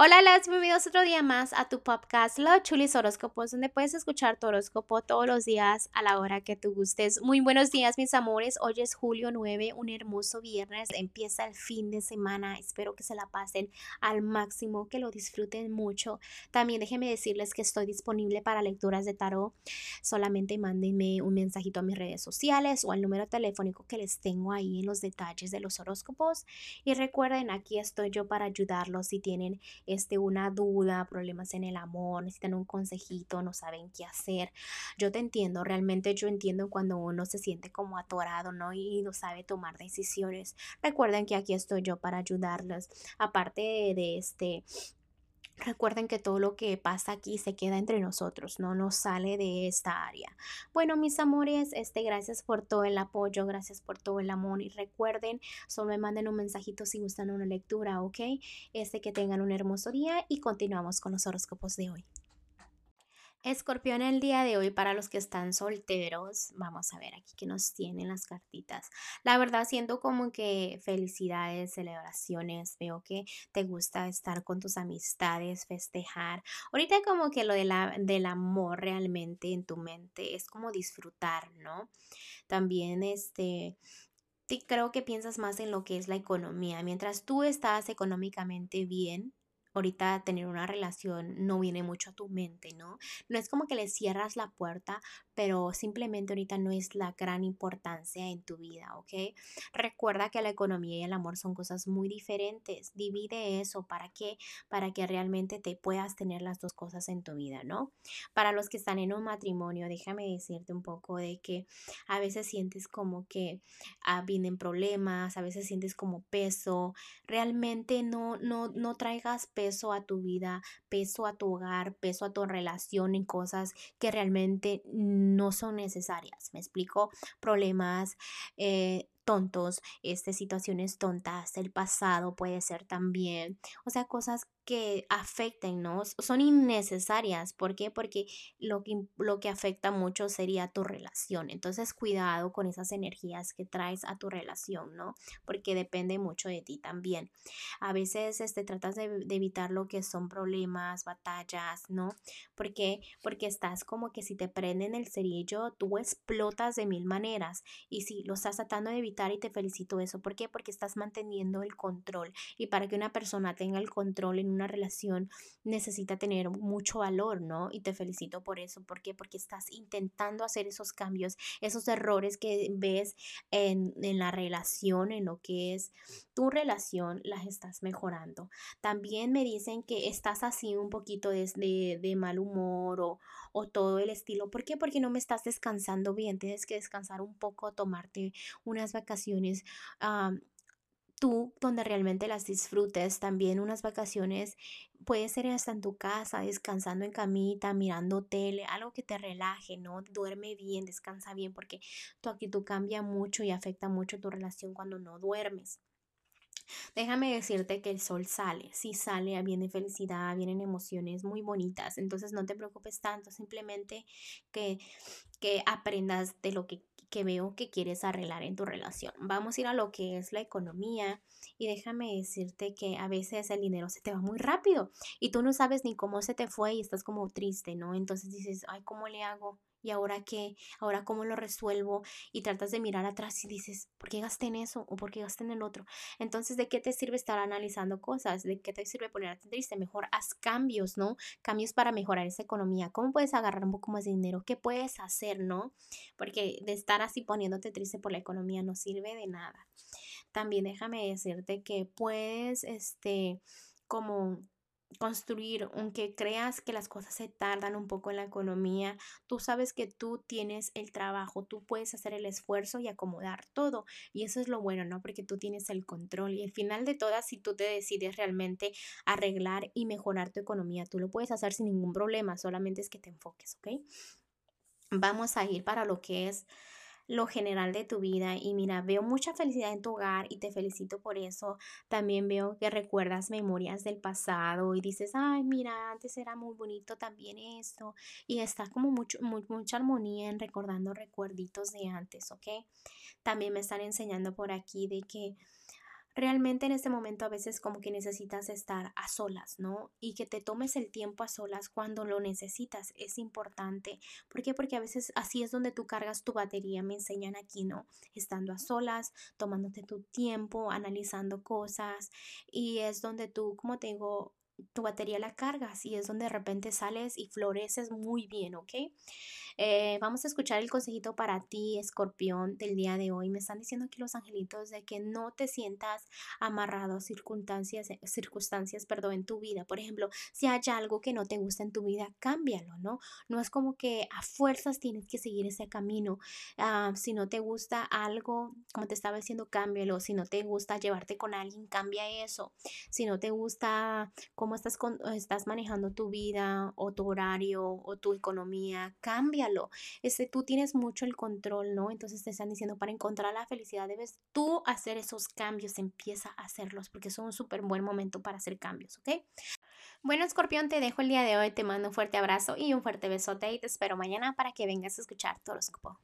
Hola, las bienvenidos otro día más a tu podcast Los Chulis Horóscopos, donde puedes escuchar tu horóscopo todos los días a la hora que tú gustes. Muy buenos días, mis amores. Hoy es julio 9, un hermoso viernes. Empieza el fin de semana. Espero que se la pasen al máximo, que lo disfruten mucho. También déjenme decirles que estoy disponible para lecturas de tarot. Solamente mándenme un mensajito a mis redes sociales o al número telefónico que les tengo ahí en los detalles de los horóscopos. Y recuerden, aquí estoy yo para ayudarlos si tienen este, una duda, problemas en el amor, necesitan un consejito, no saben qué hacer. Yo te entiendo, realmente yo entiendo cuando uno se siente como atorado, ¿no? Y no sabe tomar decisiones. Recuerden que aquí estoy yo para ayudarlos. Aparte de este Recuerden que todo lo que pasa aquí se queda entre nosotros, no nos sale de esta área. Bueno, mis amores, este, gracias por todo el apoyo, gracias por todo el amor y recuerden, solo me manden un mensajito si gustan una lectura, ¿ok? Este que tengan un hermoso día y continuamos con los horóscopos de hoy. Escorpión, el día de hoy para los que están solteros, vamos a ver aquí que nos tienen las cartitas. La verdad siento como que felicidades, celebraciones, veo que te gusta estar con tus amistades, festejar. Ahorita como que lo de la, del amor realmente en tu mente es como disfrutar, ¿no? También este creo que piensas más en lo que es la economía. Mientras tú estás económicamente bien, ahorita tener una relación no viene mucho a tu mente, ¿no? No es como que le cierras la puerta, pero simplemente ahorita no es la gran importancia en tu vida, ¿ok? Recuerda que la economía y el amor son cosas muy diferentes. Divide eso, ¿para qué? Para que realmente te puedas tener las dos cosas en tu vida, ¿no? Para los que están en un matrimonio, déjame decirte un poco de que a veces sientes como que ah, vienen problemas, a veces sientes como peso. Realmente no, no, no traigas peso a tu vida, peso a tu hogar, peso a tu relación en cosas que realmente no son necesarias. Me explico, problemas, eh, tontos, este, situaciones tontas, el pasado puede ser también, o sea, cosas que afecten, ¿no? Son innecesarias. ¿Por qué? Porque lo que, lo que afecta mucho sería tu relación. Entonces, cuidado con esas energías que traes a tu relación, ¿no? Porque depende mucho de ti también. A veces este, tratas de, evitar lo que son problemas, batallas, ¿no? ¿Por qué? Porque estás como que si te prenden el cerillo, tú explotas de mil maneras. Y si lo estás tratando de evitar y te felicito eso. ¿Por qué? Porque estás manteniendo el control. Y para que una persona tenga el control en una relación necesita tener mucho valor, ¿no? Y te felicito por eso. ¿Por qué? Porque estás intentando hacer esos cambios, esos errores que ves en, la relación, en lo que es tu relación, las estás mejorando. También me dicen que estás así un poquito de, de, mal humor o, o, todo el estilo. ¿Por qué? Porque no me estás descansando bien. Tienes que descansar un poco, tomarte unas vacaciones tú donde realmente las disfrutes. También unas vacaciones puede ser hasta en tu casa, descansando en camita, mirando tele, algo que te relaje, ¿no? Duerme bien, descansa bien, porque tu actitud cambia mucho y afecta mucho tu relación cuando no duermes. Déjame decirte que el sol sale, si sale, viene felicidad, vienen emociones muy bonitas, entonces no te preocupes tanto, simplemente que, que aprendas de lo que que veo que quieres arreglar en tu relación. Vamos a ir a lo que es la economía y déjame decirte que a veces el dinero se te va muy rápido y tú no sabes ni cómo se te fue y estás como triste, ¿no? Entonces dices, ay, ¿cómo le hago? ¿Y ahora qué? ¿Ahora cómo lo resuelvo? Y tratas de mirar atrás y dices, ¿por qué gasté en eso? ¿O por qué gasté en el otro? Entonces, ¿de qué te sirve estar analizando cosas? ¿De qué te sirve ponerte triste? Mejor haz cambios, ¿no? Cambios para mejorar esa economía. ¿Cómo puedes agarrar un poco más de dinero? ¿Qué puedes hacer, no? Porque de estar así poniéndote triste por la economía no sirve de nada. También déjame decirte que puedes, este, como construir, aunque creas que las cosas se tardan un poco en la economía, tú sabes que tú tienes el trabajo, tú puedes hacer el esfuerzo y acomodar todo. Y eso es lo bueno, ¿no? Porque tú tienes el control. Y al final de todas, si tú te decides realmente arreglar y mejorar tu economía, tú lo puedes hacer sin ningún problema, solamente es que te enfoques, ¿ok? Vamos a ir para lo que es lo general de tu vida y mira, veo mucha felicidad en tu hogar y te felicito por eso. También veo que recuerdas memorias del pasado y dices, ay, mira, antes era muy bonito también esto y está como mucho, mucha armonía en recordando recuerditos de antes, ¿ok? También me están enseñando por aquí de que realmente en este momento a veces como que necesitas estar a solas, ¿no? Y que te tomes el tiempo a solas cuando lo necesitas es importante. ¿Por qué? Porque a veces así es donde tú cargas tu batería, me enseñan aquí, ¿no? Estando a solas, tomándote tu tiempo, analizando cosas y es donde tú, como te digo, tu batería la cargas y es donde de repente sales y floreces muy bien, ¿ok? Eh, vamos a escuchar el consejito para ti, escorpión, del día de hoy. Me están diciendo aquí los angelitos de que no te sientas amarrado a circunstancias, eh, circunstancias perdón, en tu vida. Por ejemplo, si hay algo que no te gusta en tu vida, cámbialo, ¿no? No es como que a fuerzas tienes que seguir ese camino. Ah, si no te gusta algo, como te estaba diciendo, cámbialo. Si no te gusta llevarte con alguien, cambia eso. Si no te gusta cómo estás, manejando tu vida o tu horario o tu economía, cambia este, tú tienes mucho el control, ¿no? Entonces te están diciendo, para encontrar la felicidad debes tú hacer esos cambios, empieza a hacerlos, porque es un súper buen momento para hacer cambios, ¿ok? Bueno, escorpión, te dejo el día de hoy, te mando un fuerte abrazo y un fuerte besote y te espero mañana para que vengas a escuchar horóscopo.